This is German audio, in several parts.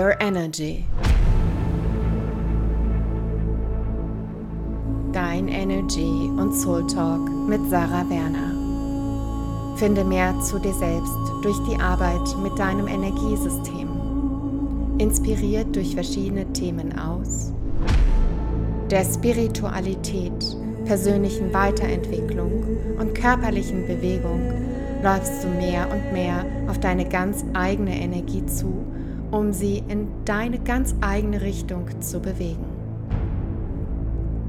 Your Energy. Dein Energy und Soul Talk mit Sarah Werner. Finde mehr zu dir selbst durch die Arbeit mit deinem Energiesystem. Inspiriert durch verschiedene Themen aus der Spiritualität, persönlichen Weiterentwicklung und körperlichen Bewegung läufst du mehr und mehr auf deine ganz eigene Energie zu, um sie in deine ganz eigene Richtung zu bewegen.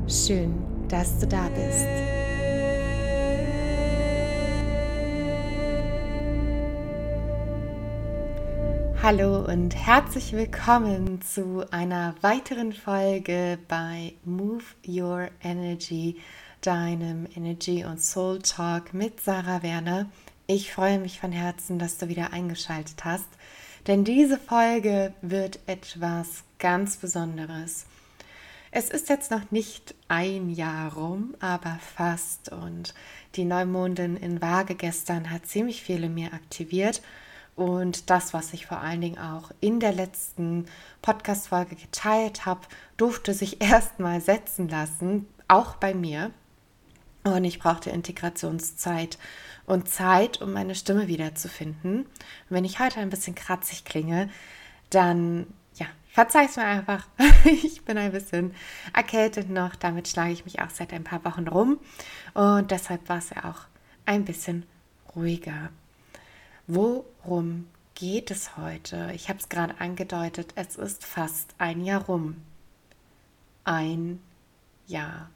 Schön, dass du da bist. Hallo und herzlich willkommen zu einer weiteren Folge bei Move Your Energy, deinem Energy und Soul Talk mit Sarah Werner. Ich freue mich von Herzen, dass du wieder eingeschaltet hast, denn diese Folge wird etwas ganz Besonderes. Es ist jetzt noch nicht ein Jahr rum, aber fast und die Neumondin in Waage gestern hat ziemlich viele mir aktiviert und das, was ich vor allen Dingen auch in der letzten Podcast-Folge geteilt habe, durfte sich erstmal setzen lassen, auch bei mir. Und ich brauchte Integrationszeit und Zeit, um meine Stimme wiederzufinden. Und wenn ich heute ein bisschen kratzig klinge, dann ja, verzeih's mir einfach. ich bin ein bisschen erkältet noch. Damit schlage ich mich auch seit ein paar Wochen rum. Und deshalb war es ja auch ein bisschen ruhiger. Worum geht es heute? Ich habe es gerade angedeutet, es ist fast ein Jahr rum. Ein Jahr.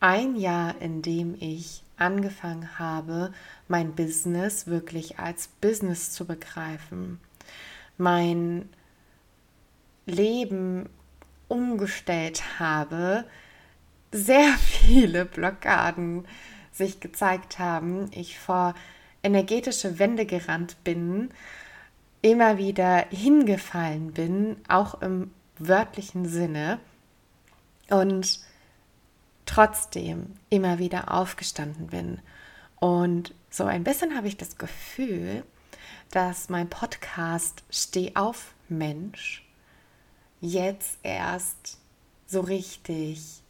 Ein Jahr, in dem ich angefangen habe, mein Business wirklich als Business zu begreifen. Mein Leben umgestellt habe, sehr viele Blockaden sich gezeigt haben. Ich vor energetische Wände gerannt bin, immer wieder hingefallen bin, auch im wörtlichen Sinne und trotzdem immer wieder aufgestanden bin. Und so ein bisschen habe ich das Gefühl, dass mein Podcast Steh auf Mensch jetzt erst so richtig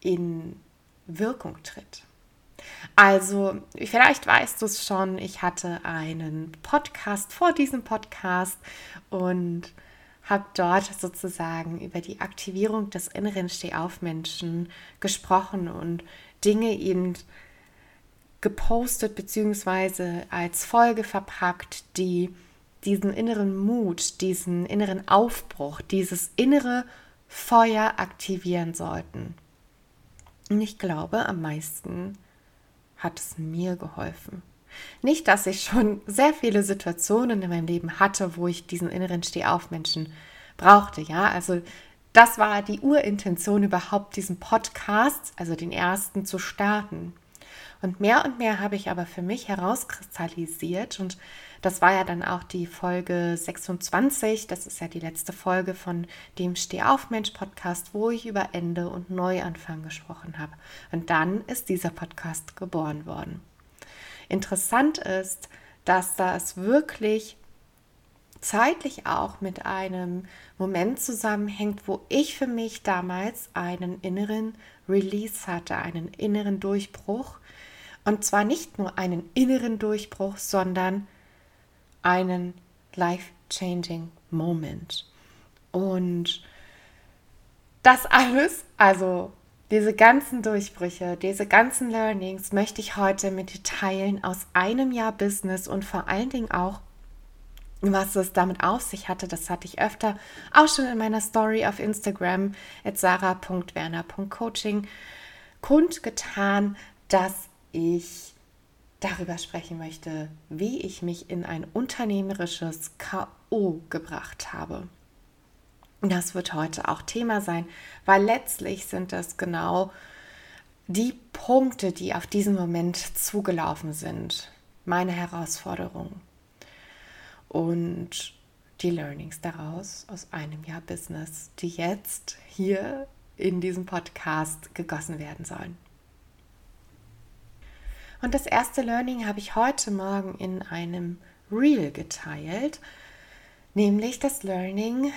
in Wirkung tritt. Also, vielleicht weißt du es schon, ich hatte einen Podcast vor diesem Podcast und habe dort sozusagen über die Aktivierung des inneren Stehaufmenschen gesprochen und Dinge eben gepostet bzw. als Folge verpackt, die diesen inneren Mut, diesen inneren Aufbruch, dieses innere Feuer aktivieren sollten. Und ich glaube, am meisten hat es mir geholfen. Nicht, dass ich schon sehr viele Situationen in meinem Leben hatte, wo ich diesen inneren Stehaufmenschen brauchte, ja, also das war die Urintention überhaupt, diesen Podcast, also den ersten, zu starten. Und mehr und mehr habe ich aber für mich herauskristallisiert und das war ja dann auch die Folge 26, das ist ja die letzte Folge von dem Stehaufmensch Podcast, wo ich über Ende und Neuanfang gesprochen habe. Und dann ist dieser Podcast geboren worden. Interessant ist, dass das wirklich zeitlich auch mit einem Moment zusammenhängt, wo ich für mich damals einen inneren Release hatte, einen inneren Durchbruch. Und zwar nicht nur einen inneren Durchbruch, sondern einen life-changing Moment. Und das alles, also diese ganzen Durchbrüche, diese ganzen Learnings möchte ich heute mit dir teilen aus einem Jahr Business und vor allen Dingen auch, was es damit auf sich hatte. Das hatte ich öfter auch schon in meiner Story auf Instagram at sarah.werner.coaching kundgetan, dass ich darüber sprechen möchte, wie ich mich in ein unternehmerisches KO gebracht habe. Das wird heute auch Thema sein, weil letztlich sind das genau die Punkte, die auf diesen Moment zugelaufen sind. Meine Herausforderung und die Learnings daraus aus einem Jahr Business, die jetzt hier in diesem Podcast gegossen werden sollen. Und das erste Learning habe ich heute Morgen in einem Reel geteilt, nämlich das Learning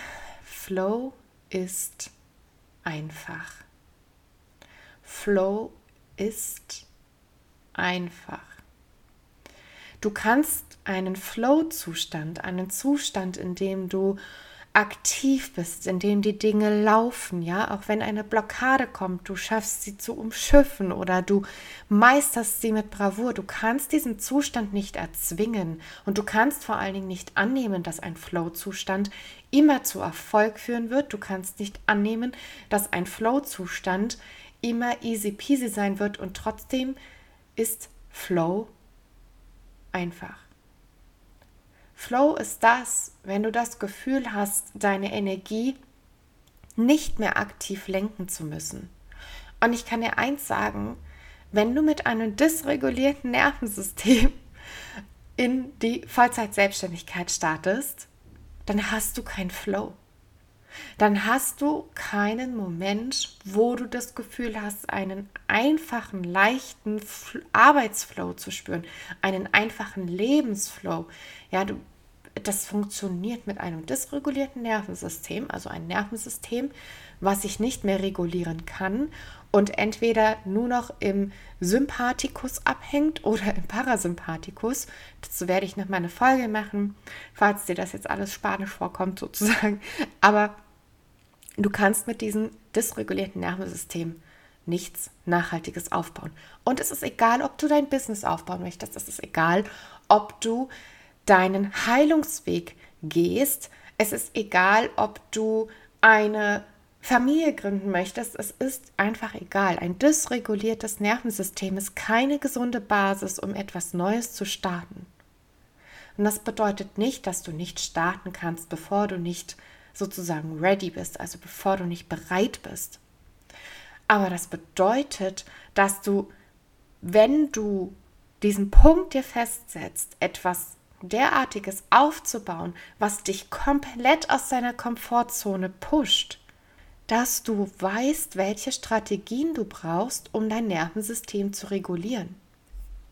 Flow ist einfach. Flow ist einfach. Du kannst einen Flow-Zustand, einen Zustand, in dem du aktiv bist, in dem die Dinge laufen, ja, auch wenn eine Blockade kommt, du schaffst sie zu umschiffen oder du meisterst sie mit Bravour. Du kannst diesen Zustand nicht erzwingen und du kannst vor allen Dingen nicht annehmen, dass ein Flow-Zustand immer zu Erfolg führen wird. Du kannst nicht annehmen, dass ein Flow-Zustand immer easy peasy sein wird und trotzdem ist Flow einfach. Flow ist das, wenn du das Gefühl hast, deine Energie nicht mehr aktiv lenken zu müssen. Und ich kann dir eins sagen, wenn du mit einem dysregulierten Nervensystem in die Vollzeit-Selbstständigkeit startest, dann hast du keinen Flow. Dann hast du keinen Moment, wo du das Gefühl hast, einen einfachen, leichten Arbeitsflow zu spüren, einen einfachen Lebensflow. Ja, du, das funktioniert mit einem dysregulierten Nervensystem, also ein Nervensystem, was sich nicht mehr regulieren kann und entweder nur noch im Sympathikus abhängt oder im Parasympathikus. Dazu werde ich noch mal eine Folge machen, falls dir das jetzt alles spanisch vorkommt sozusagen. Aber du kannst mit diesem dysregulierten Nervensystem nichts Nachhaltiges aufbauen. Und es ist egal, ob du dein Business aufbauen möchtest. Es ist egal, ob du deinen Heilungsweg gehst. Es ist egal, ob du eine Familie gründen möchtest. Es ist einfach egal. Ein dysreguliertes Nervensystem ist keine gesunde Basis, um etwas Neues zu starten. Und das bedeutet nicht, dass du nicht starten kannst, bevor du nicht sozusagen ready bist, also bevor du nicht bereit bist. Aber das bedeutet, dass du, wenn du diesen Punkt dir festsetzt, etwas derartiges aufzubauen, was dich komplett aus deiner Komfortzone pusht, dass du weißt, welche Strategien du brauchst, um dein Nervensystem zu regulieren.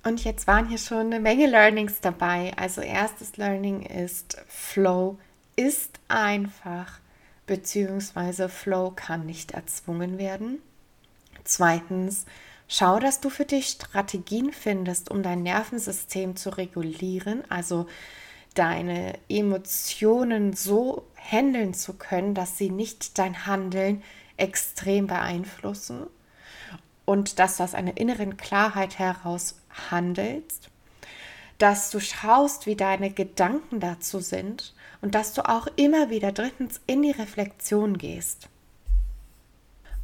Und jetzt waren hier schon eine Menge Learnings dabei. Also erstes Learning ist, Flow ist einfach, beziehungsweise Flow kann nicht erzwungen werden. Zweitens, Schau, dass du für dich Strategien findest, um dein Nervensystem zu regulieren, also deine Emotionen so handeln zu können, dass sie nicht dein Handeln extrem beeinflussen und dass du aus einer inneren Klarheit heraus handelst, dass du schaust, wie deine Gedanken dazu sind und dass du auch immer wieder drittens in die Reflexion gehst.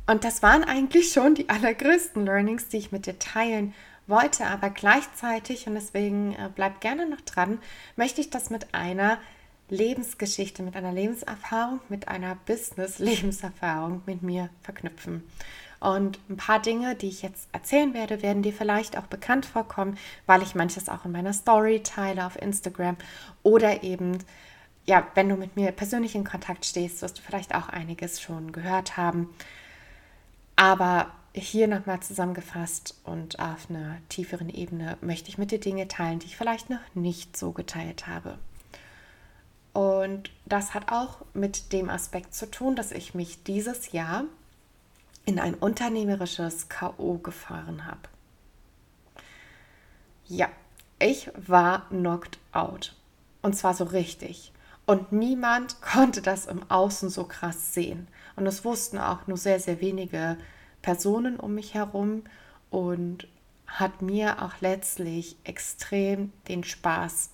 Und das waren eigentlich schon die allergrößten Learnings, die ich mit dir teilen wollte. Aber gleichzeitig, und deswegen äh, bleib gerne noch dran, möchte ich das mit einer Lebensgeschichte, mit einer Lebenserfahrung, mit einer Business-Lebenserfahrung mit mir verknüpfen. Und ein paar Dinge, die ich jetzt erzählen werde, werden dir vielleicht auch bekannt vorkommen, weil ich manches auch in meiner Story teile auf Instagram oder eben, ja, wenn du mit mir persönlich in Kontakt stehst, wirst du vielleicht auch einiges schon gehört haben. Aber hier nochmal zusammengefasst und auf einer tieferen Ebene möchte ich mit dir Dinge teilen, die ich vielleicht noch nicht so geteilt habe. Und das hat auch mit dem Aspekt zu tun, dass ich mich dieses Jahr in ein unternehmerisches KO gefahren habe. Ja, ich war knocked out. Und zwar so richtig. Und niemand konnte das im Außen so krass sehen. Und es wussten auch nur sehr, sehr wenige Personen um mich herum und hat mir auch letztlich extrem den Spaß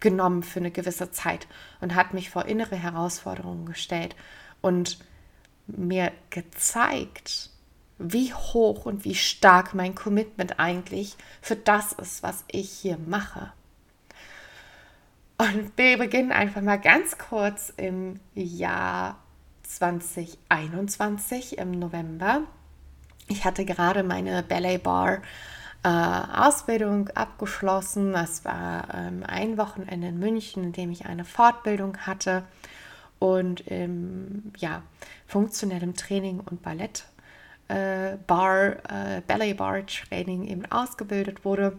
genommen für eine gewisse Zeit und hat mich vor innere Herausforderungen gestellt und mir gezeigt, wie hoch und wie stark mein Commitment eigentlich für das ist, was ich hier mache. Und wir beginnen einfach mal ganz kurz im Jahr 2021 im November. Ich hatte gerade meine Ballet Bar äh, Ausbildung abgeschlossen. Das war ähm, ein Wochenende in München, in dem ich eine Fortbildung hatte und im ja, funktionellem Training und Ballett äh, Bar, äh, Ballet Bar Training eben ausgebildet wurde.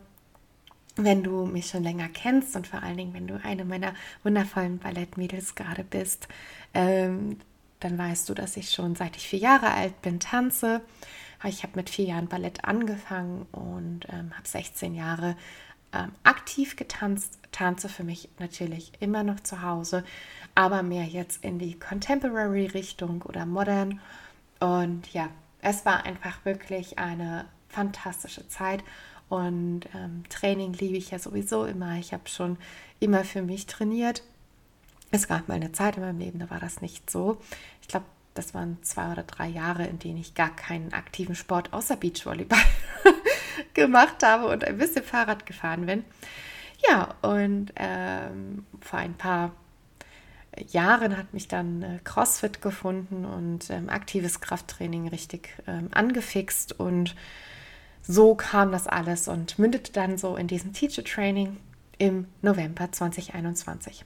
wenn du mich schon länger kennst und vor allen Dingen, wenn du eine meiner wundervollen Ballettmädels gerade bist, ähm, dann weißt du, dass ich schon seit ich vier Jahre alt bin tanze. Ich habe mit vier Jahren Ballett angefangen und ähm, habe 16 Jahre ähm, aktiv getanzt. Tanze für mich natürlich immer noch zu Hause, aber mehr jetzt in die Contemporary-Richtung oder Modern. Und ja, es war einfach wirklich eine fantastische Zeit. Und ähm, Training liebe ich ja sowieso immer. Ich habe schon immer für mich trainiert. Es gab mal eine Zeit in meinem Leben, da war das nicht so. Ich glaube, das waren zwei oder drei Jahre, in denen ich gar keinen aktiven Sport außer Beachvolleyball gemacht habe und ein bisschen Fahrrad gefahren bin. Ja, und ähm, vor ein paar Jahren hat mich dann äh, CrossFit gefunden und ähm, aktives Krafttraining richtig ähm, angefixt und so kam das alles und mündete dann so in diesem Teacher Training im November 2021.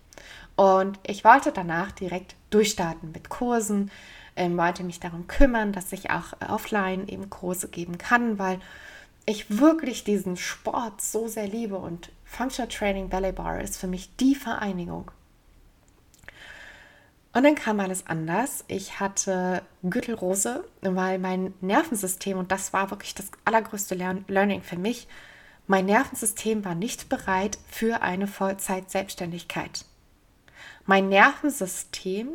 Und ich wollte danach direkt durchstarten mit Kursen, ähm, wollte mich darum kümmern, dass ich auch offline eben Kurse geben kann, weil ich wirklich diesen Sport so sehr liebe und Functional Training Ballet Bar ist für mich die Vereinigung. Und dann kam alles anders. Ich hatte Gürtelrose, weil mein Nervensystem, und das war wirklich das allergrößte Learning für mich, mein Nervensystem war nicht bereit für eine Vollzeit-Selbstständigkeit. Mein Nervensystem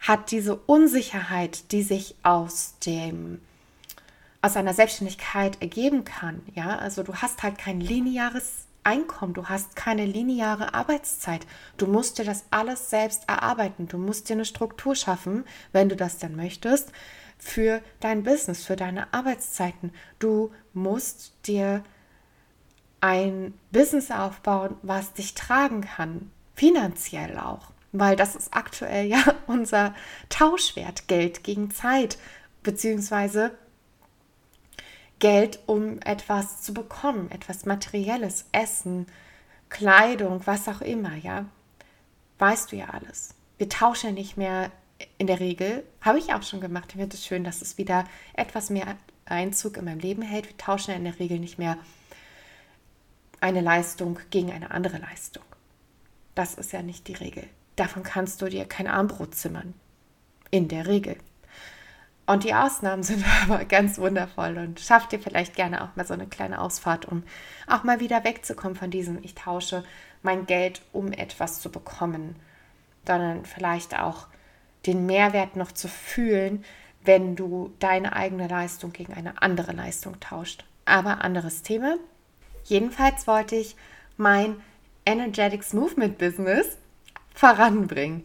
hat diese Unsicherheit, die sich aus dem aus einer Selbstständigkeit ergeben kann. Ja, also du hast halt kein lineares Einkommen, du hast keine lineare Arbeitszeit. Du musst dir das alles selbst erarbeiten. Du musst dir eine Struktur schaffen, wenn du das dann möchtest, für dein Business, für deine Arbeitszeiten. Du musst dir ein Business aufbauen, was dich tragen kann, finanziell auch, weil das ist aktuell ja unser Tauschwert, Geld gegen Zeit, beziehungsweise Geld, um etwas zu bekommen, etwas Materielles, Essen, Kleidung, was auch immer, ja. Weißt du ja alles. Wir tauschen nicht mehr in der Regel, habe ich auch schon gemacht. Ich finde es schön, dass es wieder etwas mehr Einzug in meinem Leben hält. Wir tauschen ja in der Regel nicht mehr eine Leistung gegen eine andere Leistung. Das ist ja nicht die Regel. Davon kannst du dir kein Armbrot zimmern. In der Regel. Und die Ausnahmen sind aber ganz wundervoll und schafft dir vielleicht gerne auch mal so eine kleine Ausfahrt, um auch mal wieder wegzukommen von diesem, ich tausche mein Geld, um etwas zu bekommen, sondern vielleicht auch den Mehrwert noch zu fühlen, wenn du deine eigene Leistung gegen eine andere Leistung tauscht. Aber anderes Thema. Jedenfalls wollte ich mein Energetics Movement Business voranbringen.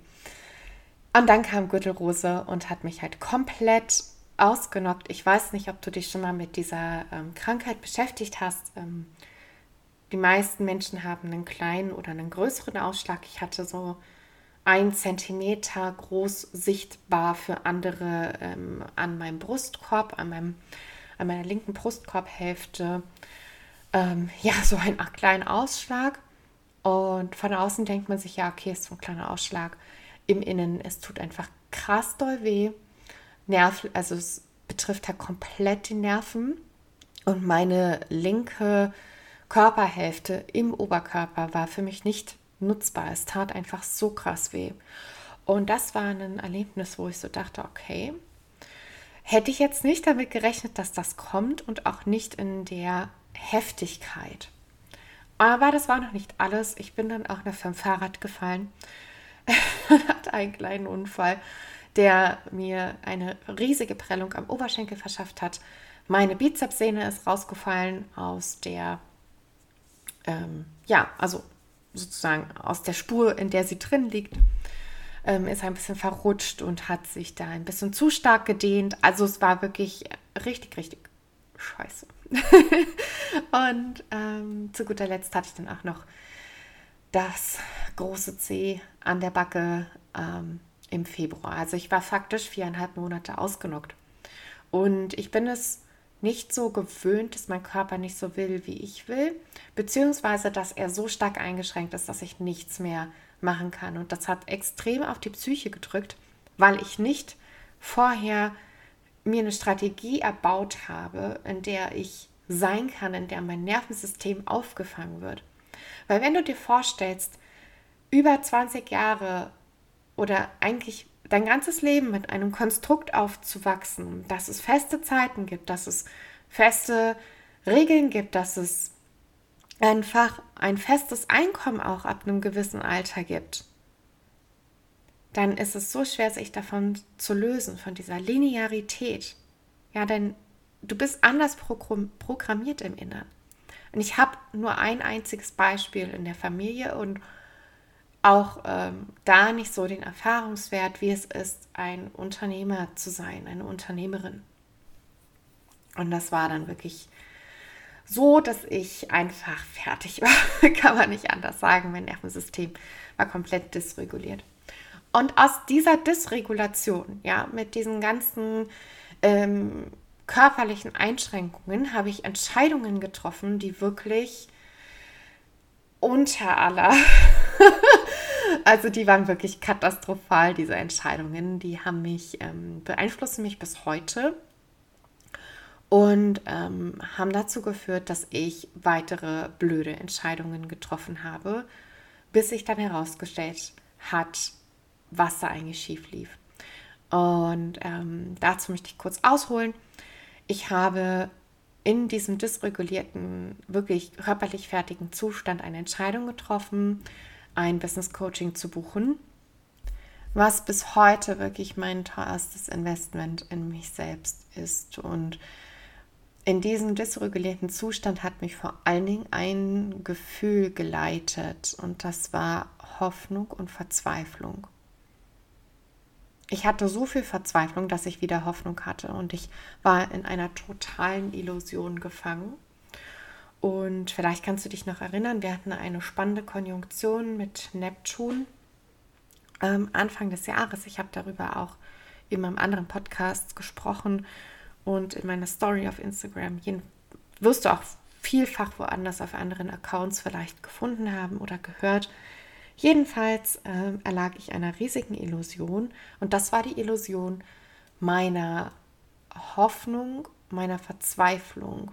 Und dann kam Gürtelrose und hat mich halt komplett ausgenockt. Ich weiß nicht, ob du dich schon mal mit dieser ähm, Krankheit beschäftigt hast. Ähm, die meisten Menschen haben einen kleinen oder einen größeren Ausschlag. Ich hatte so ein Zentimeter groß sichtbar für andere ähm, an meinem Brustkorb, an, meinem, an meiner linken Brustkorbhälfte. Ähm, ja, so einen kleinen Ausschlag. Und von außen denkt man sich, ja, okay, ist so ein kleiner Ausschlag im Innen. Es tut einfach krass doll weh. Nerv, also es betrifft halt komplett die Nerven. Und meine linke Körperhälfte im Oberkörper war für mich nicht nutzbar. Es tat einfach so krass weh. Und das war ein Erlebnis, wo ich so dachte, okay, hätte ich jetzt nicht damit gerechnet, dass das kommt und auch nicht in der Heftigkeit. Aber das war noch nicht alles. Ich bin dann auch noch vom Fahrrad gefallen hat einen kleinen Unfall, der mir eine riesige Prellung am Oberschenkel verschafft hat. Meine Bizepssehne ist rausgefallen aus der, ähm, ja, also sozusagen aus der Spur, in der sie drin liegt. Ähm, ist ein bisschen verrutscht und hat sich da ein bisschen zu stark gedehnt. Also es war wirklich richtig, richtig scheiße. und ähm, zu guter Letzt hatte ich dann auch noch das große C an der Backe ähm, im Februar. Also ich war faktisch viereinhalb Monate ausgenockt. Und ich bin es nicht so gewöhnt, dass mein Körper nicht so will, wie ich will, beziehungsweise dass er so stark eingeschränkt ist, dass ich nichts mehr machen kann. Und das hat extrem auf die Psyche gedrückt, weil ich nicht vorher mir eine Strategie erbaut habe, in der ich sein kann, in der mein Nervensystem aufgefangen wird. Weil wenn du dir vorstellst, über 20 Jahre oder eigentlich dein ganzes Leben mit einem Konstrukt aufzuwachsen, dass es feste Zeiten gibt, dass es feste Regeln gibt, dass es einfach ein festes Einkommen auch ab einem gewissen Alter gibt, dann ist es so schwer, sich davon zu lösen, von dieser Linearität. Ja, denn du bist anders programmiert im Inneren. Und ich habe nur ein einziges Beispiel in der Familie und auch ähm, da nicht so den Erfahrungswert, wie es ist, ein Unternehmer zu sein, eine Unternehmerin. Und das war dann wirklich so, dass ich einfach fertig war. Kann man nicht anders sagen. Mein Nervensystem war komplett dysreguliert. Und aus dieser Dysregulation, ja, mit diesen ganzen ähm, körperlichen Einschränkungen, habe ich Entscheidungen getroffen, die wirklich unter aller, also die waren wirklich katastrophal, diese Entscheidungen. Die haben mich, ähm, beeinflussen mich bis heute und ähm, haben dazu geführt, dass ich weitere blöde Entscheidungen getroffen habe, bis sich dann herausgestellt hat, was da eigentlich schief lief. Und ähm, dazu möchte ich kurz ausholen. Ich habe in diesem dysregulierten, wirklich körperlich fertigen Zustand eine Entscheidung getroffen, ein Business Coaching zu buchen, was bis heute wirklich mein teuerstes Investment in mich selbst ist. Und in diesem dysregulierten Zustand hat mich vor allen Dingen ein Gefühl geleitet und das war Hoffnung und Verzweiflung. Ich hatte so viel Verzweiflung, dass ich wieder Hoffnung hatte und ich war in einer totalen Illusion gefangen. Und vielleicht kannst du dich noch erinnern, wir hatten eine spannende Konjunktion mit Neptun ähm, Anfang des Jahres. Ich habe darüber auch in meinem anderen Podcast gesprochen und in meiner Story auf Instagram. Jeden, wirst du auch vielfach woanders auf anderen Accounts vielleicht gefunden haben oder gehört. Jedenfalls äh, erlag ich einer riesigen Illusion und das war die Illusion meiner Hoffnung, meiner Verzweiflung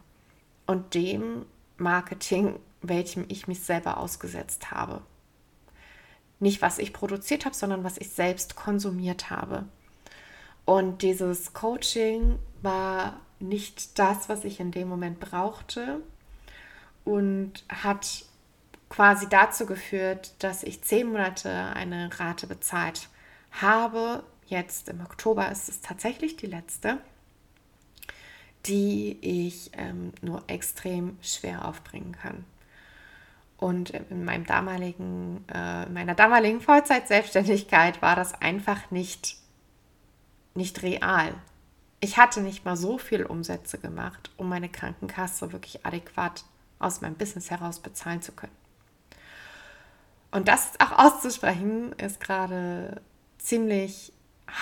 und dem Marketing, welchem ich mich selber ausgesetzt habe. Nicht, was ich produziert habe, sondern was ich selbst konsumiert habe. Und dieses Coaching war nicht das, was ich in dem Moment brauchte und hat quasi dazu geführt, dass ich zehn Monate eine Rate bezahlt habe. Jetzt im Oktober ist es tatsächlich die letzte, die ich ähm, nur extrem schwer aufbringen kann. Und in meinem damaligen, äh, meiner damaligen Vollzeit-Selbstständigkeit war das einfach nicht, nicht real. Ich hatte nicht mal so viel Umsätze gemacht, um meine Krankenkasse wirklich adäquat aus meinem Business heraus bezahlen zu können. Und das auch auszusprechen, ist gerade ziemlich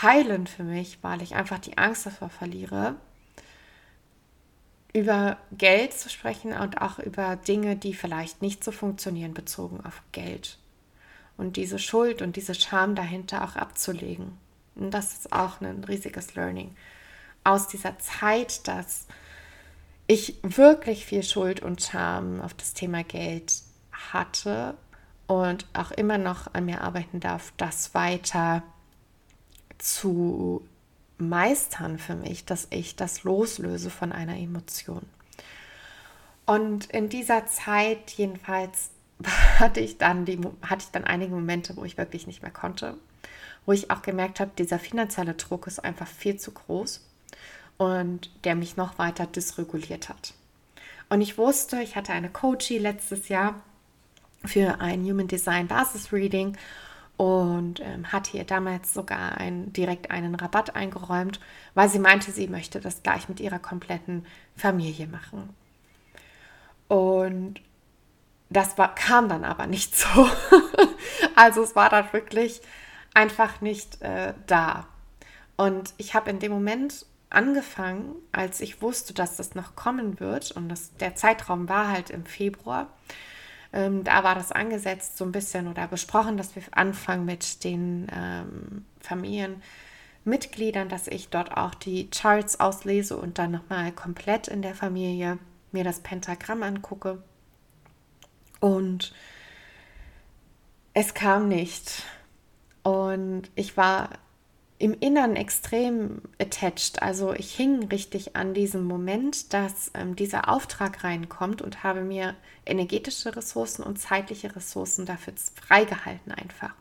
heilend für mich, weil ich einfach die Angst davor verliere, über Geld zu sprechen und auch über Dinge, die vielleicht nicht so funktionieren, bezogen auf Geld. Und diese Schuld und diese Scham dahinter auch abzulegen. Und das ist auch ein riesiges Learning aus dieser Zeit, dass ich wirklich viel Schuld und Scham auf das Thema Geld hatte und auch immer noch an mir arbeiten darf, das weiter zu meistern für mich, dass ich das loslöse von einer Emotion. Und in dieser Zeit jedenfalls hatte ich dann die hatte ich dann einige Momente, wo ich wirklich nicht mehr konnte, wo ich auch gemerkt habe, dieser finanzielle Druck ist einfach viel zu groß und der mich noch weiter dysreguliert hat. Und ich wusste, ich hatte eine Coachie letztes Jahr, für ein Human Design Basis Reading und ähm, hatte ihr damals sogar ein, direkt einen Rabatt eingeräumt, weil sie meinte, sie möchte das gleich mit ihrer kompletten Familie machen. Und das war, kam dann aber nicht so. also es war dann wirklich einfach nicht äh, da. Und ich habe in dem Moment angefangen, als ich wusste, dass das noch kommen wird, und das, der Zeitraum war halt im Februar, ähm, da war das angesetzt so ein bisschen oder besprochen, dass wir anfangen mit den ähm, Familienmitgliedern, dass ich dort auch die Charts auslese und dann nochmal komplett in der Familie mir das Pentagramm angucke. Und es kam nicht. Und ich war im Innern extrem attached. Also ich hing richtig an diesem Moment, dass ähm, dieser Auftrag reinkommt und habe mir energetische Ressourcen und zeitliche Ressourcen dafür freigehalten einfach.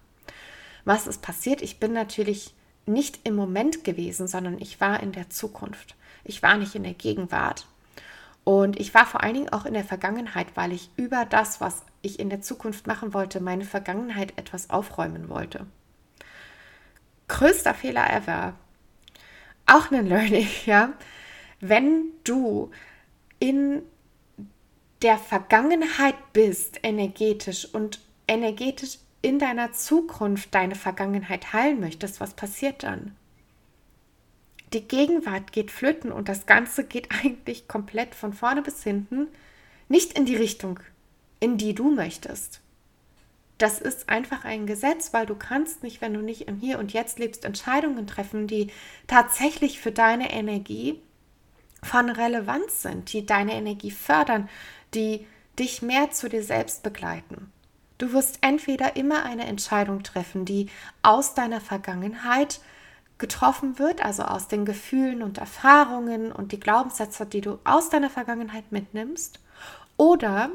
Was ist passiert? Ich bin natürlich nicht im Moment gewesen, sondern ich war in der Zukunft. Ich war nicht in der Gegenwart. Und ich war vor allen Dingen auch in der Vergangenheit, weil ich über das, was ich in der Zukunft machen wollte, meine Vergangenheit etwas aufräumen wollte. Größter Fehler ever. Auch ein Learning, ja. Wenn du in der Vergangenheit bist, energetisch und energetisch in deiner Zukunft deine Vergangenheit heilen möchtest, was passiert dann? Die Gegenwart geht flöten und das Ganze geht eigentlich komplett von vorne bis hinten nicht in die Richtung, in die du möchtest. Das ist einfach ein Gesetz, weil du kannst nicht, wenn du nicht im Hier und Jetzt lebst, Entscheidungen treffen, die tatsächlich für deine Energie von Relevanz sind, die deine Energie fördern, die dich mehr zu dir selbst begleiten. Du wirst entweder immer eine Entscheidung treffen, die aus deiner Vergangenheit getroffen wird, also aus den Gefühlen und Erfahrungen und die Glaubenssätze, die du aus deiner Vergangenheit mitnimmst, oder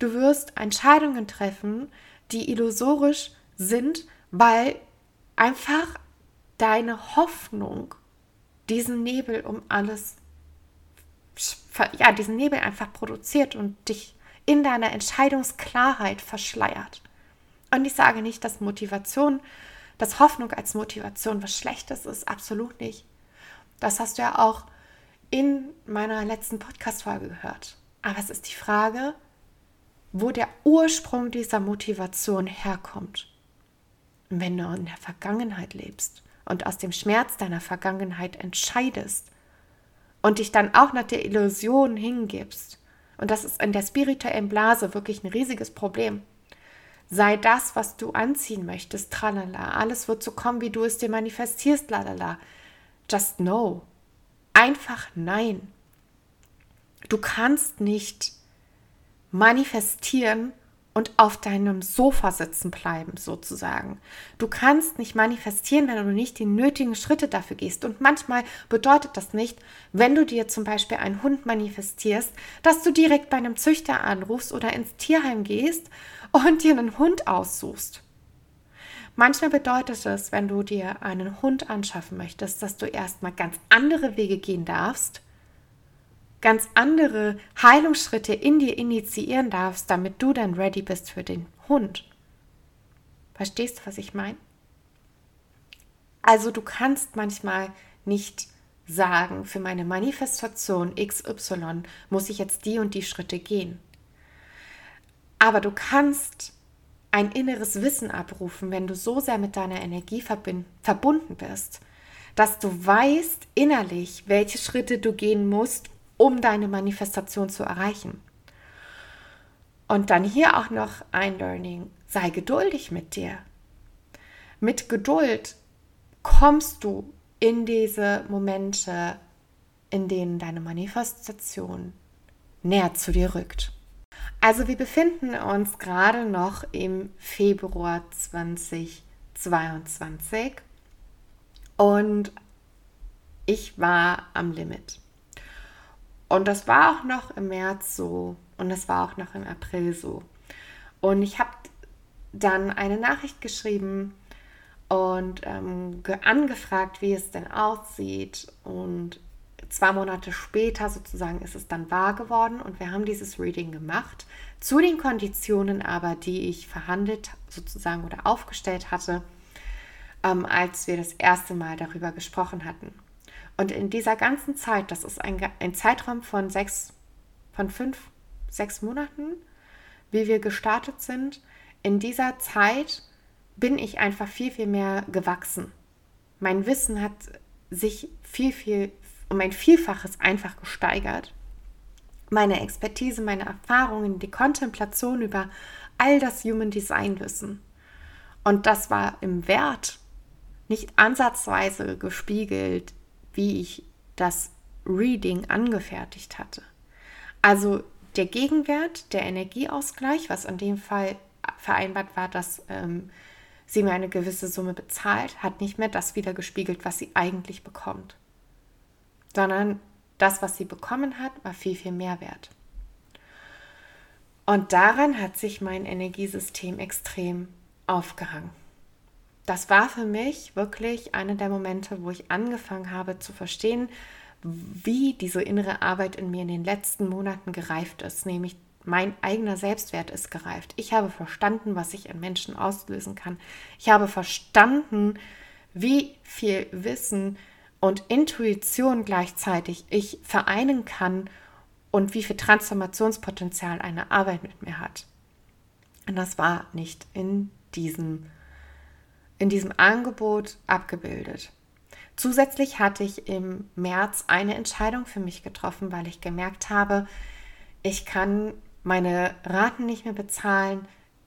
du wirst Entscheidungen treffen, die illusorisch sind, weil einfach deine Hoffnung diesen Nebel um alles, ja, diesen Nebel einfach produziert und dich in deiner Entscheidungsklarheit verschleiert. Und ich sage nicht, dass Motivation, dass Hoffnung als Motivation was Schlechtes ist, absolut nicht. Das hast du ja auch in meiner letzten Podcast-Folge gehört. Aber es ist die Frage, wo der Ursprung dieser Motivation herkommt. wenn du in der Vergangenheit lebst und aus dem Schmerz deiner Vergangenheit entscheidest und dich dann auch nach der Illusion hingibst, und das ist in der spirituellen Blase wirklich ein riesiges Problem. Sei das, was du anziehen möchtest, tralala. Alles wird so kommen, wie du es dir manifestierst, lalala. Just no. Einfach nein. Du kannst nicht manifestieren und auf deinem Sofa sitzen bleiben, sozusagen. Du kannst nicht manifestieren, wenn du nicht die nötigen Schritte dafür gehst. Und manchmal bedeutet das nicht, wenn du dir zum Beispiel einen Hund manifestierst, dass du direkt bei einem Züchter anrufst oder ins Tierheim gehst und dir einen Hund aussuchst. Manchmal bedeutet es, wenn du dir einen Hund anschaffen möchtest, dass du erstmal ganz andere Wege gehen darfst, ganz andere Heilungsschritte in dir initiieren darfst, damit du dann ready bist für den Hund. Verstehst du, was ich meine? Also du kannst manchmal nicht sagen, für meine Manifestation XY muss ich jetzt die und die Schritte gehen. Aber du kannst ein inneres Wissen abrufen, wenn du so sehr mit deiner Energie verbunden bist, dass du weißt innerlich, welche Schritte du gehen musst, um deine Manifestation zu erreichen. Und dann hier auch noch ein Learning. Sei geduldig mit dir. Mit Geduld kommst du in diese Momente, in denen deine Manifestation näher zu dir rückt. Also wir befinden uns gerade noch im Februar 2022 und ich war am Limit. Und das war auch noch im März so und das war auch noch im April so. Und ich habe dann eine Nachricht geschrieben und ähm, angefragt, wie es denn aussieht. Und zwei Monate später sozusagen ist es dann wahr geworden und wir haben dieses Reading gemacht. Zu den Konditionen aber, die ich verhandelt sozusagen oder aufgestellt hatte, ähm, als wir das erste Mal darüber gesprochen hatten. Und in dieser ganzen Zeit, das ist ein, ein Zeitraum von sechs, von fünf, sechs Monaten, wie wir gestartet sind, in dieser Zeit bin ich einfach viel, viel mehr gewachsen. Mein Wissen hat sich viel, viel um ein Vielfaches einfach gesteigert. Meine Expertise, meine Erfahrungen, die Kontemplation über all das Human Design Wissen. Und das war im Wert nicht ansatzweise gespiegelt wie ich das Reading angefertigt hatte. Also der Gegenwert, der Energieausgleich, was in dem Fall vereinbart war, dass ähm, sie mir eine gewisse Summe bezahlt, hat nicht mehr das wieder gespiegelt, was sie eigentlich bekommt, sondern das, was sie bekommen hat, war viel, viel mehr wert. Und daran hat sich mein Energiesystem extrem aufgehangen. Das war für mich wirklich einer der Momente, wo ich angefangen habe zu verstehen, wie diese innere Arbeit in mir in den letzten Monaten gereift ist, nämlich mein eigener Selbstwert ist gereift. Ich habe verstanden, was ich in Menschen auslösen kann. Ich habe verstanden, wie viel Wissen und Intuition gleichzeitig ich vereinen kann und wie viel Transformationspotenzial eine Arbeit mit mir hat. Und das war nicht in diesem, in diesem Angebot abgebildet. Zusätzlich hatte ich im März eine Entscheidung für mich getroffen, weil ich gemerkt habe, ich kann meine Raten nicht mehr bezahlen,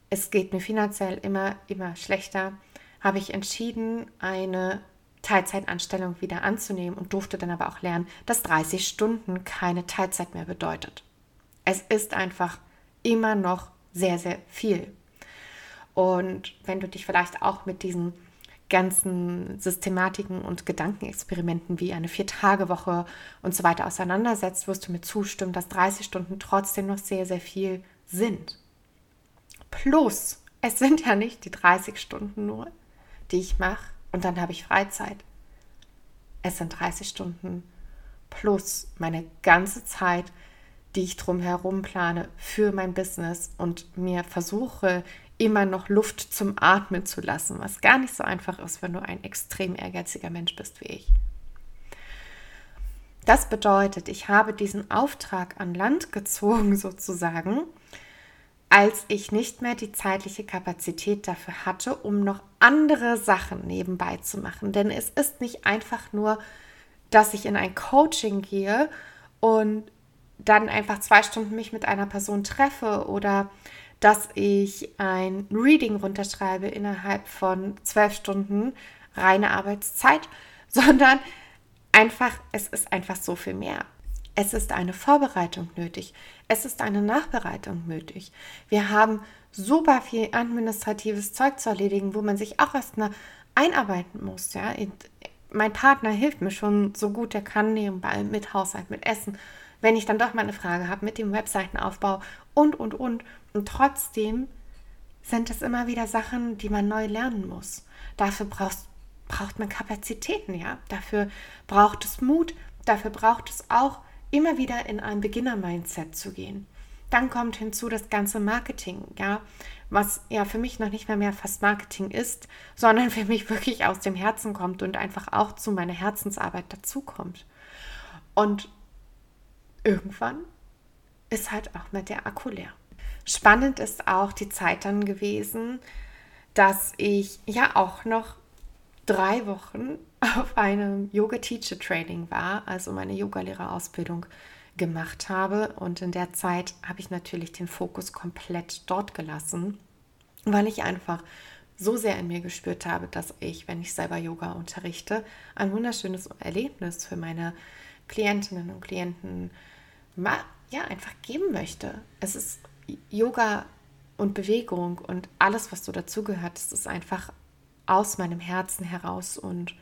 es geht mir finanziell immer, immer schlechter, habe ich entschieden, eine Teilzeitanstellung wieder anzunehmen und durfte dann aber auch lernen, dass 30 Stunden keine Teilzeit mehr bedeutet. Es ist einfach immer noch sehr, sehr viel. Und wenn du dich vielleicht auch mit diesen ganzen Systematiken und Gedankenexperimenten wie eine Vier-Tage-Woche und so weiter auseinandersetzt, wirst du mir zustimmen, dass 30 Stunden trotzdem noch sehr, sehr viel sind. Plus, es sind ja nicht die 30 Stunden nur, die ich mache und dann habe ich Freizeit. Es sind 30 Stunden plus meine ganze Zeit, die ich drumherum plane für mein Business und mir versuche, immer noch Luft zum Atmen zu lassen, was gar nicht so einfach ist, wenn du ein extrem ehrgeiziger Mensch bist wie ich. Das bedeutet, ich habe diesen Auftrag an Land gezogen sozusagen, als ich nicht mehr die zeitliche Kapazität dafür hatte, um noch andere Sachen nebenbei zu machen. Denn es ist nicht einfach nur, dass ich in ein Coaching gehe und dann einfach zwei Stunden mich mit einer Person treffe oder dass ich ein Reading runterschreibe innerhalb von zwölf Stunden reine Arbeitszeit, sondern einfach, es ist einfach so viel mehr. Es ist eine Vorbereitung nötig. Es ist eine Nachbereitung nötig. Wir haben super viel administratives Zeug zu erledigen, wo man sich auch erstmal einarbeiten muss. Ja? Mein Partner hilft mir schon so gut er kann nebenbei mit Haushalt, mit Essen wenn ich dann doch mal eine Frage habe mit dem Webseitenaufbau und, und, und. Und trotzdem sind es immer wieder Sachen, die man neu lernen muss. Dafür brauchst, braucht man Kapazitäten, ja. Dafür braucht es Mut. Dafür braucht es auch immer wieder in ein Beginner-Mindset zu gehen. Dann kommt hinzu das ganze Marketing, ja, was ja für mich noch nicht mehr mehr fast Marketing ist, sondern für mich wirklich aus dem Herzen kommt und einfach auch zu meiner Herzensarbeit dazukommt. Und irgendwann ist halt auch mal der Akku leer. Spannend ist auch die Zeit dann gewesen, dass ich ja auch noch drei Wochen auf einem Yoga-Teacher-Training war, also meine Yogalehrerausbildung gemacht habe. Und in der Zeit habe ich natürlich den Fokus komplett dort gelassen, weil ich einfach so sehr in mir gespürt habe, dass ich, wenn ich selber Yoga unterrichte, ein wunderschönes Erlebnis für meine Klientinnen und Klienten ja, einfach geben möchte. Es ist Yoga und Bewegung und alles, was so dazugehört, das ist einfach aus meinem Herzen heraus und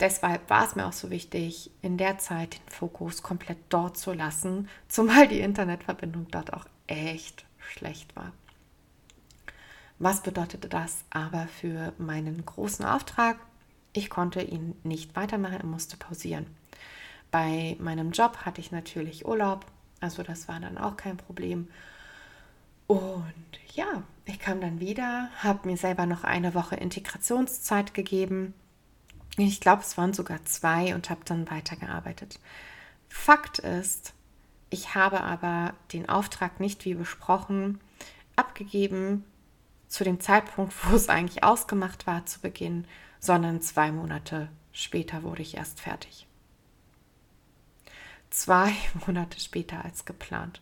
deshalb war es mir auch so wichtig, in der Zeit den Fokus komplett dort zu lassen, zumal die Internetverbindung dort auch echt schlecht war. Was bedeutete das aber für meinen großen Auftrag? Ich konnte ihn nicht weitermachen, er musste pausieren. Bei meinem Job hatte ich natürlich Urlaub, also das war dann auch kein Problem. Und ja, ich kam dann wieder, habe mir selber noch eine Woche Integrationszeit gegeben. Ich glaube, es waren sogar zwei und habe dann weitergearbeitet. Fakt ist, ich habe aber den Auftrag nicht wie besprochen abgegeben zu dem Zeitpunkt, wo es eigentlich ausgemacht war zu Beginn, sondern zwei Monate später wurde ich erst fertig zwei Monate später als geplant.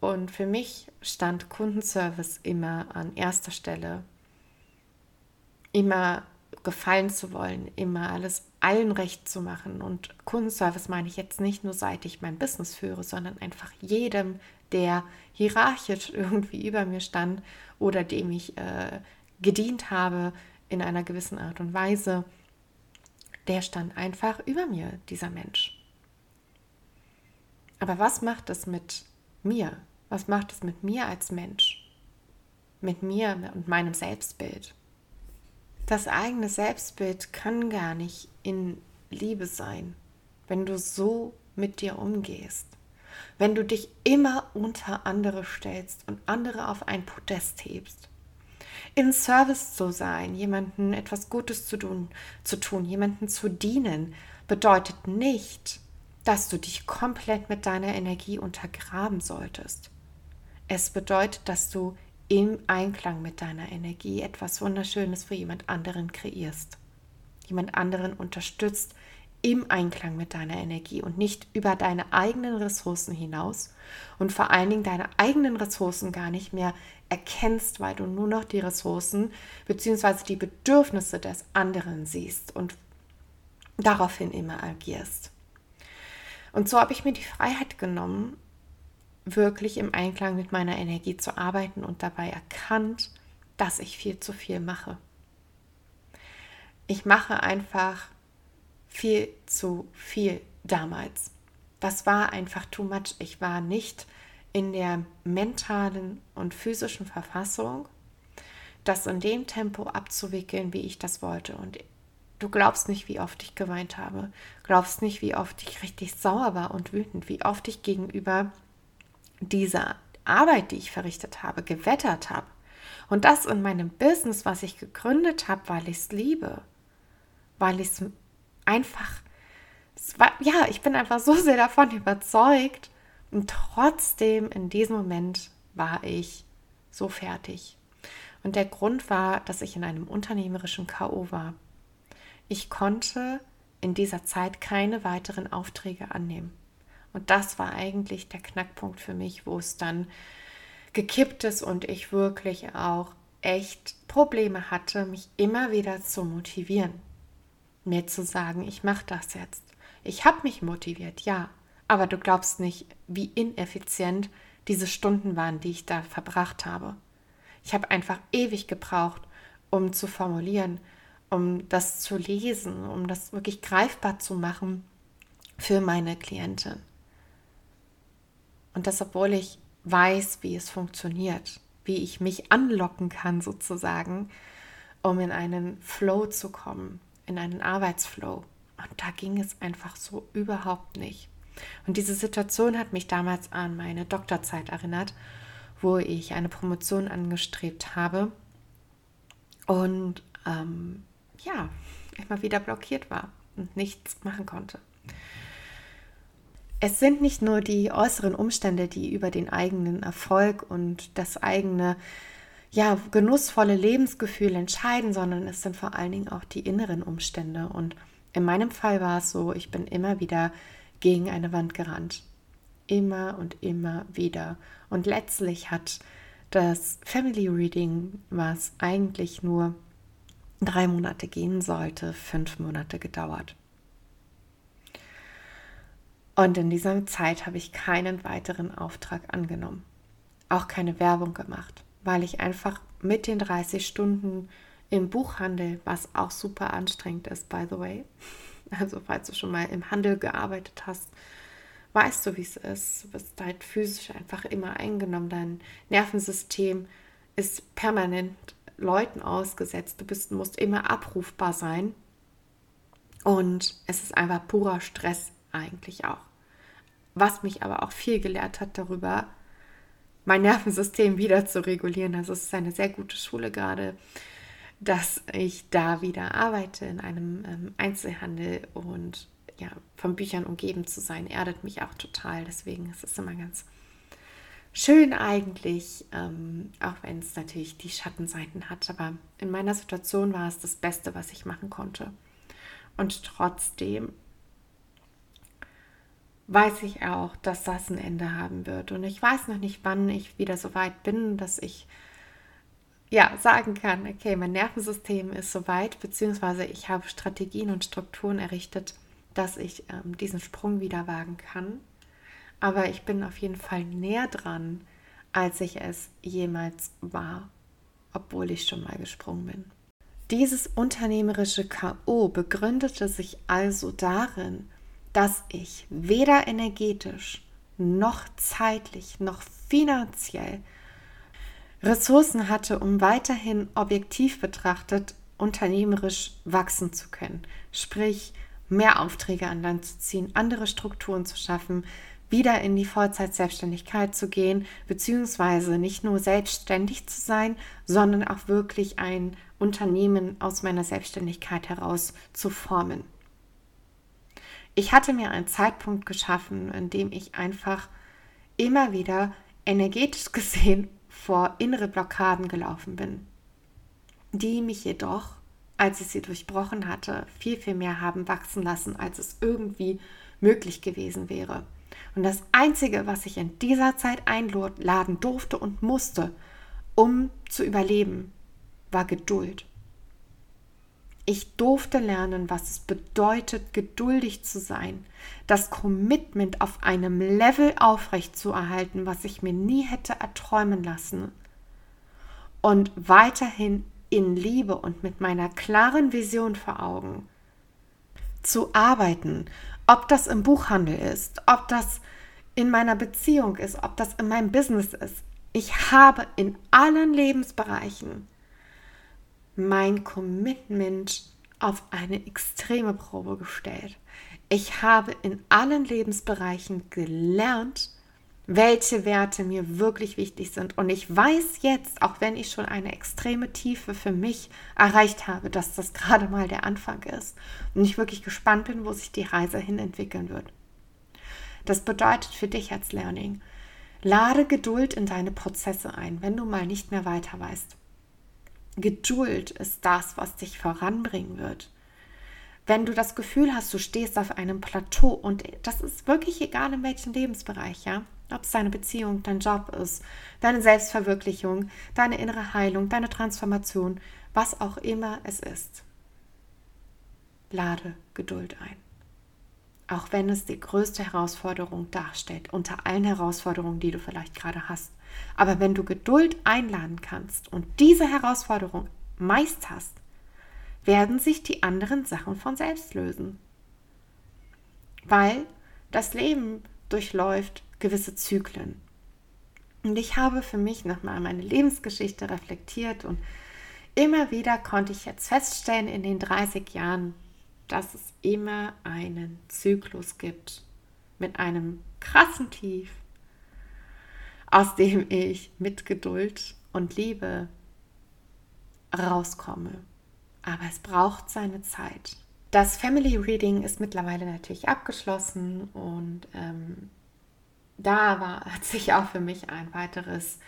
Und für mich stand Kundenservice immer an erster Stelle. Immer gefallen zu wollen, immer alles allen recht zu machen. Und Kundenservice meine ich jetzt nicht nur, seit ich mein Business führe, sondern einfach jedem, der hierarchisch irgendwie über mir stand oder dem ich äh, gedient habe in einer gewissen Art und Weise, der stand einfach über mir, dieser Mensch. Aber was macht es mit mir? Was macht es mit mir als Mensch? Mit mir und meinem Selbstbild? Das eigene Selbstbild kann gar nicht in Liebe sein, wenn du so mit dir umgehst. Wenn du dich immer unter andere stellst und andere auf ein Podest hebst. In Service zu sein, jemandem etwas Gutes zu tun, zu tun, jemandem zu dienen, bedeutet nicht, dass du dich komplett mit deiner Energie untergraben solltest. Es bedeutet, dass du im Einklang mit deiner Energie etwas Wunderschönes für jemand anderen kreierst. Jemand anderen unterstützt im Einklang mit deiner Energie und nicht über deine eigenen Ressourcen hinaus und vor allen Dingen deine eigenen Ressourcen gar nicht mehr erkennst, weil du nur noch die Ressourcen bzw. die Bedürfnisse des anderen siehst und daraufhin immer agierst. Und so habe ich mir die Freiheit genommen, wirklich im Einklang mit meiner Energie zu arbeiten und dabei erkannt, dass ich viel zu viel mache. Ich mache einfach viel zu viel damals. Das war einfach too much. Ich war nicht in der mentalen und physischen Verfassung, das in dem Tempo abzuwickeln, wie ich das wollte. Und du glaubst nicht, wie oft ich geweint habe. Glaubst nicht, wie oft ich richtig sauer war und wütend, wie oft ich gegenüber diese Arbeit, die ich verrichtet habe, gewettert habe. Und das in meinem Business, was ich gegründet habe, weil ich es liebe. Weil ich es einfach, ja, ich bin einfach so sehr davon überzeugt. Und trotzdem in diesem Moment war ich so fertig. Und der Grund war, dass ich in einem unternehmerischen KO war. Ich konnte in dieser Zeit keine weiteren Aufträge annehmen. Und das war eigentlich der Knackpunkt für mich, wo es dann gekippt ist und ich wirklich auch echt Probleme hatte, mich immer wieder zu motivieren. Mir zu sagen, ich mache das jetzt. Ich habe mich motiviert, ja, aber du glaubst nicht, wie ineffizient diese Stunden waren, die ich da verbracht habe. Ich habe einfach ewig gebraucht, um zu formulieren, um das zu lesen, um das wirklich greifbar zu machen für meine Klientin. Und das, obwohl ich weiß, wie es funktioniert, wie ich mich anlocken kann sozusagen, um in einen Flow zu kommen, in einen Arbeitsflow. Und da ging es einfach so überhaupt nicht. Und diese Situation hat mich damals an meine Doktorzeit erinnert, wo ich eine Promotion angestrebt habe und ähm, ja, immer wieder blockiert war und nichts machen konnte. Es sind nicht nur die äußeren Umstände, die über den eigenen Erfolg und das eigene ja, genussvolle Lebensgefühl entscheiden, sondern es sind vor allen Dingen auch die inneren Umstände. Und in meinem Fall war es so, ich bin immer wieder gegen eine Wand gerannt. Immer und immer wieder. Und letztlich hat das Family Reading, was eigentlich nur drei Monate gehen sollte, fünf Monate gedauert. Und in dieser Zeit habe ich keinen weiteren Auftrag angenommen. Auch keine Werbung gemacht, weil ich einfach mit den 30 Stunden im Buchhandel, was auch super anstrengend ist, by the way, also falls du schon mal im Handel gearbeitet hast, weißt du, wie es ist. Du bist halt physisch einfach immer eingenommen. Dein Nervensystem ist permanent Leuten ausgesetzt. Du bist, musst immer abrufbar sein. Und es ist einfach purer Stress eigentlich auch was mich aber auch viel gelehrt hat darüber, mein Nervensystem wieder zu regulieren. Also es ist eine sehr gute Schule gerade, dass ich da wieder arbeite in einem ähm, Einzelhandel und ja, von Büchern umgeben zu sein, erdet mich auch total. Deswegen ist es immer ganz schön eigentlich, ähm, auch wenn es natürlich die Schattenseiten hat. Aber in meiner Situation war es das Beste, was ich machen konnte. Und trotzdem weiß ich auch, dass das ein Ende haben wird. Und ich weiß noch nicht, wann ich wieder so weit bin, dass ich ja, sagen kann, okay, mein Nervensystem ist soweit, beziehungsweise ich habe Strategien und Strukturen errichtet, dass ich ähm, diesen Sprung wieder wagen kann. Aber ich bin auf jeden Fall näher dran, als ich es jemals war, obwohl ich schon mal gesprungen bin. Dieses unternehmerische KO begründete sich also darin, dass ich weder energetisch noch zeitlich noch finanziell Ressourcen hatte, um weiterhin objektiv betrachtet unternehmerisch wachsen zu können. Sprich, mehr Aufträge an Land zu ziehen, andere Strukturen zu schaffen, wieder in die Vollzeit-Selbstständigkeit zu gehen, beziehungsweise nicht nur selbstständig zu sein, sondern auch wirklich ein Unternehmen aus meiner Selbstständigkeit heraus zu formen. Ich hatte mir einen Zeitpunkt geschaffen, in dem ich einfach immer wieder energetisch gesehen vor innere Blockaden gelaufen bin, die mich jedoch, als ich sie durchbrochen hatte, viel, viel mehr haben wachsen lassen, als es irgendwie möglich gewesen wäre. Und das Einzige, was ich in dieser Zeit einladen durfte und musste, um zu überleben, war Geduld. Ich durfte lernen, was es bedeutet, geduldig zu sein, das Commitment auf einem Level aufrechtzuerhalten, was ich mir nie hätte erträumen lassen. Und weiterhin in Liebe und mit meiner klaren Vision vor Augen zu arbeiten, ob das im Buchhandel ist, ob das in meiner Beziehung ist, ob das in meinem Business ist. Ich habe in allen Lebensbereichen mein Commitment auf eine extreme Probe gestellt. Ich habe in allen Lebensbereichen gelernt, welche Werte mir wirklich wichtig sind. Und ich weiß jetzt, auch wenn ich schon eine extreme Tiefe für mich erreicht habe, dass das gerade mal der Anfang ist. Und ich wirklich gespannt bin, wo sich die Reise hin entwickeln wird. Das bedeutet für dich als Learning, lade Geduld in deine Prozesse ein, wenn du mal nicht mehr weiter weißt. Geduld ist das, was dich voranbringen wird. Wenn du das Gefühl hast, du stehst auf einem Plateau und das ist wirklich egal in welchem Lebensbereich, ja, ob es deine Beziehung, dein Job ist, deine Selbstverwirklichung, deine innere Heilung, deine Transformation, was auch immer es ist. Lade Geduld ein. Auch wenn es die größte Herausforderung darstellt, unter allen Herausforderungen, die du vielleicht gerade hast. Aber wenn du Geduld einladen kannst und diese Herausforderung meisterst, werden sich die anderen Sachen von selbst lösen. Weil das Leben durchläuft gewisse Zyklen. Und ich habe für mich nochmal meine Lebensgeschichte reflektiert und immer wieder konnte ich jetzt feststellen in den 30 Jahren, dass es immer einen Zyklus gibt mit einem krassen Tief, aus dem ich mit Geduld und Liebe rauskomme. Aber es braucht seine Zeit. Das Family Reading ist mittlerweile natürlich abgeschlossen und ähm, da war, hat sich auch für mich ein weiteres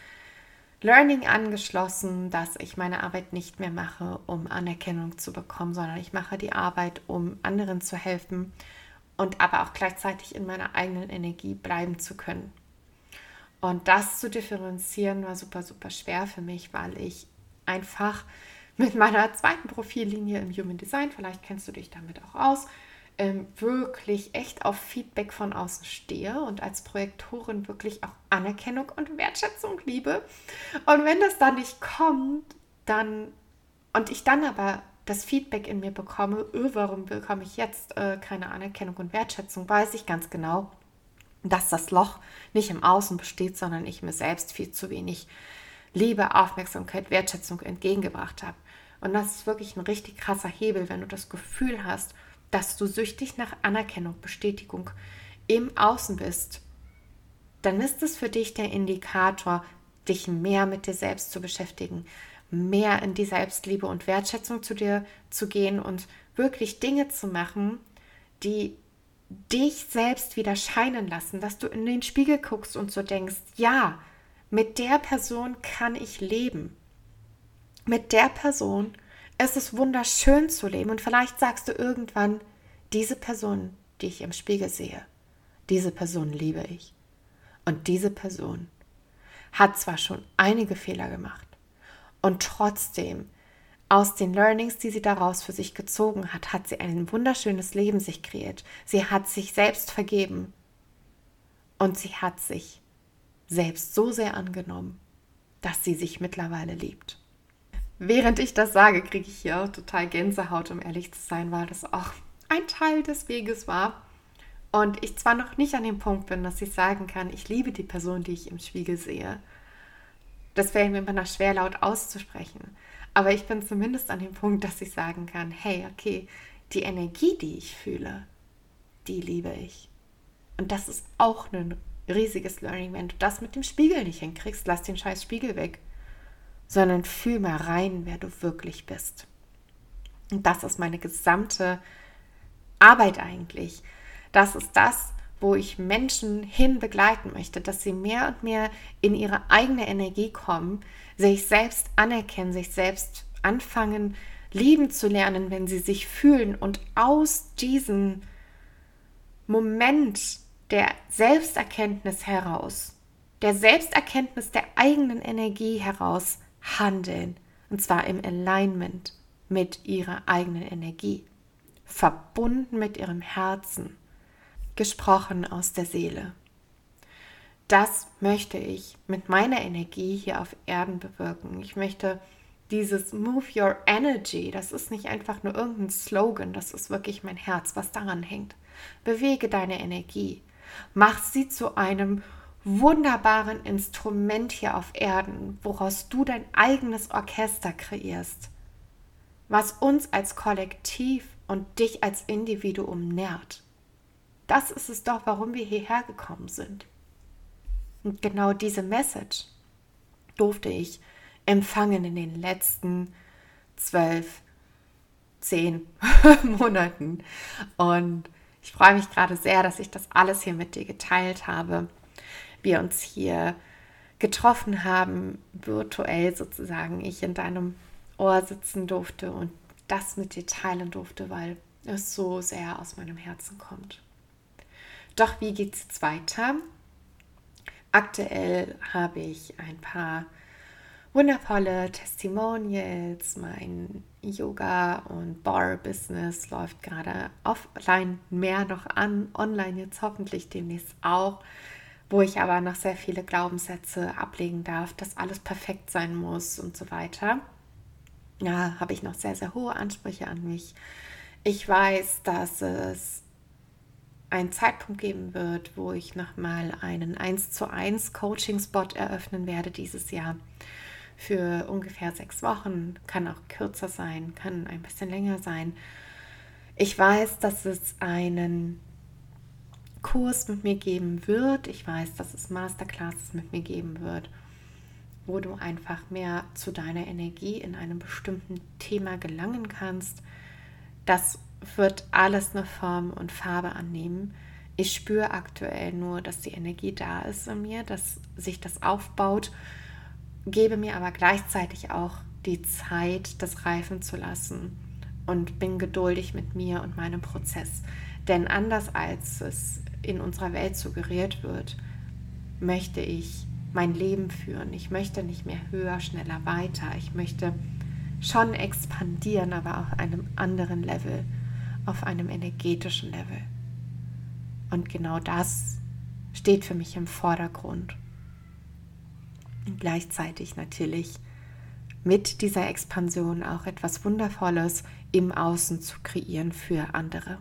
Learning angeschlossen, dass ich meine Arbeit nicht mehr mache, um Anerkennung zu bekommen, sondern ich mache die Arbeit, um anderen zu helfen und aber auch gleichzeitig in meiner eigenen Energie bleiben zu können. Und das zu differenzieren war super, super schwer für mich, weil ich einfach mit meiner zweiten Profillinie im Human Design, vielleicht kennst du dich damit auch aus, ähm, wirklich echt auf Feedback von außen stehe und als Projektorin wirklich auch Anerkennung und Wertschätzung liebe. Und wenn das dann nicht kommt, dann und ich dann aber das Feedback in mir bekomme, öh, warum bekomme ich jetzt äh, keine Anerkennung und Wertschätzung, weiß ich ganz genau, dass das Loch nicht im Außen besteht, sondern ich mir selbst viel zu wenig Liebe, Aufmerksamkeit, Wertschätzung entgegengebracht habe. Und das ist wirklich ein richtig krasser Hebel, wenn du das Gefühl hast, dass du süchtig nach Anerkennung, Bestätigung im Außen bist, dann ist es für dich der Indikator, dich mehr mit dir selbst zu beschäftigen, mehr in die Selbstliebe und Wertschätzung zu dir zu gehen und wirklich Dinge zu machen, die dich selbst wieder scheinen lassen, dass du in den Spiegel guckst und so denkst, ja, mit der Person kann ich leben. Mit der Person es ist wunderschön zu leben und vielleicht sagst du irgendwann, diese Person, die ich im Spiegel sehe, diese Person liebe ich. Und diese Person hat zwar schon einige Fehler gemacht Und trotzdem, aus den Learnings, die sie daraus für sich gezogen hat, hat sie ein wunderschönes Leben sich kreiert. Sie hat sich selbst vergeben. Und sie hat sich selbst so sehr angenommen, dass sie sich mittlerweile liebt. Während ich das sage, kriege ich hier auch total Gänsehaut, um ehrlich zu sein, weil das auch ein Teil des Weges war. Und ich zwar noch nicht an dem Punkt bin, dass ich sagen kann, ich liebe die Person, die ich im Spiegel sehe. Das wäre mir immer noch schwer laut auszusprechen. Aber ich bin zumindest an dem Punkt, dass ich sagen kann, hey, okay, die Energie, die ich fühle, die liebe ich. Und das ist auch ein riesiges Learning. Wenn du das mit dem Spiegel nicht hinkriegst, lass den scheiß Spiegel weg. Sondern fühl mal rein, wer du wirklich bist. Und das ist meine gesamte Arbeit eigentlich. Das ist das, wo ich Menschen hin begleiten möchte, dass sie mehr und mehr in ihre eigene Energie kommen, sich selbst anerkennen, sich selbst anfangen, lieben zu lernen, wenn sie sich fühlen und aus diesem Moment der Selbsterkenntnis heraus, der Selbsterkenntnis der eigenen Energie heraus handeln. Und zwar im Alignment mit ihrer eigenen Energie, verbunden mit ihrem Herzen gesprochen aus der Seele. Das möchte ich mit meiner Energie hier auf Erden bewirken. Ich möchte dieses Move Your Energy, das ist nicht einfach nur irgendein Slogan, das ist wirklich mein Herz, was daran hängt. Bewege deine Energie. Mach sie zu einem wunderbaren Instrument hier auf Erden, woraus du dein eigenes Orchester kreierst, was uns als Kollektiv und dich als Individuum nährt. Das ist es doch, warum wir hierher gekommen sind. Und genau diese Message durfte ich empfangen in den letzten zwölf, zehn Monaten. Und ich freue mich gerade sehr, dass ich das alles hier mit dir geteilt habe. Wir uns hier getroffen haben, virtuell sozusagen, ich in deinem Ohr sitzen durfte und das mit dir teilen durfte, weil es so sehr aus meinem Herzen kommt. Doch wie geht es jetzt weiter? Aktuell habe ich ein paar wundervolle Testimonials. Mein Yoga- und Bar-Business läuft gerade offline mehr noch an, online jetzt hoffentlich demnächst auch, wo ich aber noch sehr viele Glaubenssätze ablegen darf, dass alles perfekt sein muss und so weiter. Ja, habe ich noch sehr, sehr hohe Ansprüche an mich. Ich weiß, dass es einen Zeitpunkt geben wird, wo ich nochmal einen 1 zu 1 Coaching-Spot eröffnen werde dieses Jahr für ungefähr sechs Wochen. Kann auch kürzer sein, kann ein bisschen länger sein. Ich weiß, dass es einen Kurs mit mir geben wird. Ich weiß, dass es Masterclasses mit mir geben wird, wo du einfach mehr zu deiner Energie in einem bestimmten Thema gelangen kannst. Das wird alles eine Form und Farbe annehmen. Ich spüre aktuell nur, dass die Energie da ist in mir, dass sich das aufbaut, gebe mir aber gleichzeitig auch die Zeit, das reifen zu lassen und bin geduldig mit mir und meinem Prozess. Denn anders als es in unserer Welt suggeriert wird, möchte ich mein Leben führen. Ich möchte nicht mehr höher, schneller, weiter. Ich möchte schon expandieren, aber auf einem anderen Level auf einem energetischen Level. Und genau das steht für mich im Vordergrund. Und gleichzeitig natürlich mit dieser Expansion auch etwas Wundervolles im Außen zu kreieren für andere.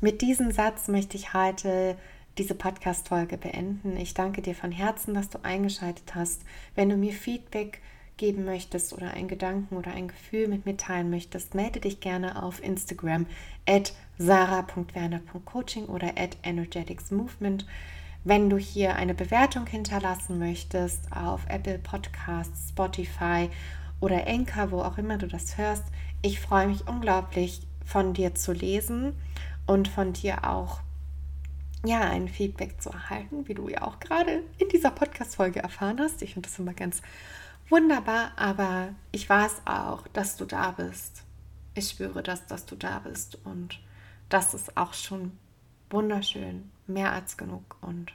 Mit diesem Satz möchte ich heute diese Podcast-Folge beenden. Ich danke dir von Herzen, dass du eingeschaltet hast. Wenn du mir Feedback geben möchtest oder einen Gedanken oder ein Gefühl mit mir teilen möchtest, melde dich gerne auf Instagram at sarah.werner.coaching oder at energeticsmovement. Wenn du hier eine Bewertung hinterlassen möchtest auf Apple Podcasts, Spotify oder Anchor, wo auch immer du das hörst, ich freue mich unglaublich von dir zu lesen und von dir auch ja, ein Feedback zu erhalten, wie du ja auch gerade in dieser Podcast-Folge erfahren hast. Ich finde das immer ganz wunderbar, aber ich weiß auch, dass du da bist. Ich spüre das, dass du da bist und das ist auch schon wunderschön, mehr als genug und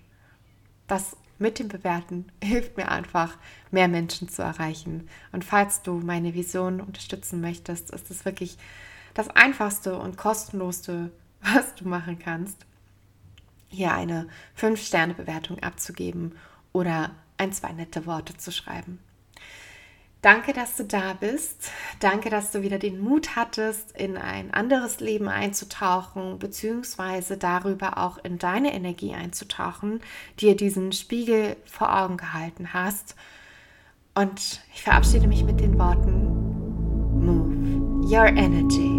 das mit dem Bewerten hilft mir einfach, mehr Menschen zu erreichen. Und falls du meine Vision unterstützen möchtest, ist es wirklich das einfachste und kostenlosste, was du machen kannst, hier eine 5-Sterne-Bewertung abzugeben oder ein, zwei nette Worte zu schreiben. Danke, dass du da bist. Danke, dass du wieder den Mut hattest, in ein anderes Leben einzutauchen, beziehungsweise darüber auch in deine Energie einzutauchen, dir diesen Spiegel vor Augen gehalten hast. Und ich verabschiede mich mit den Worten, Move your energy.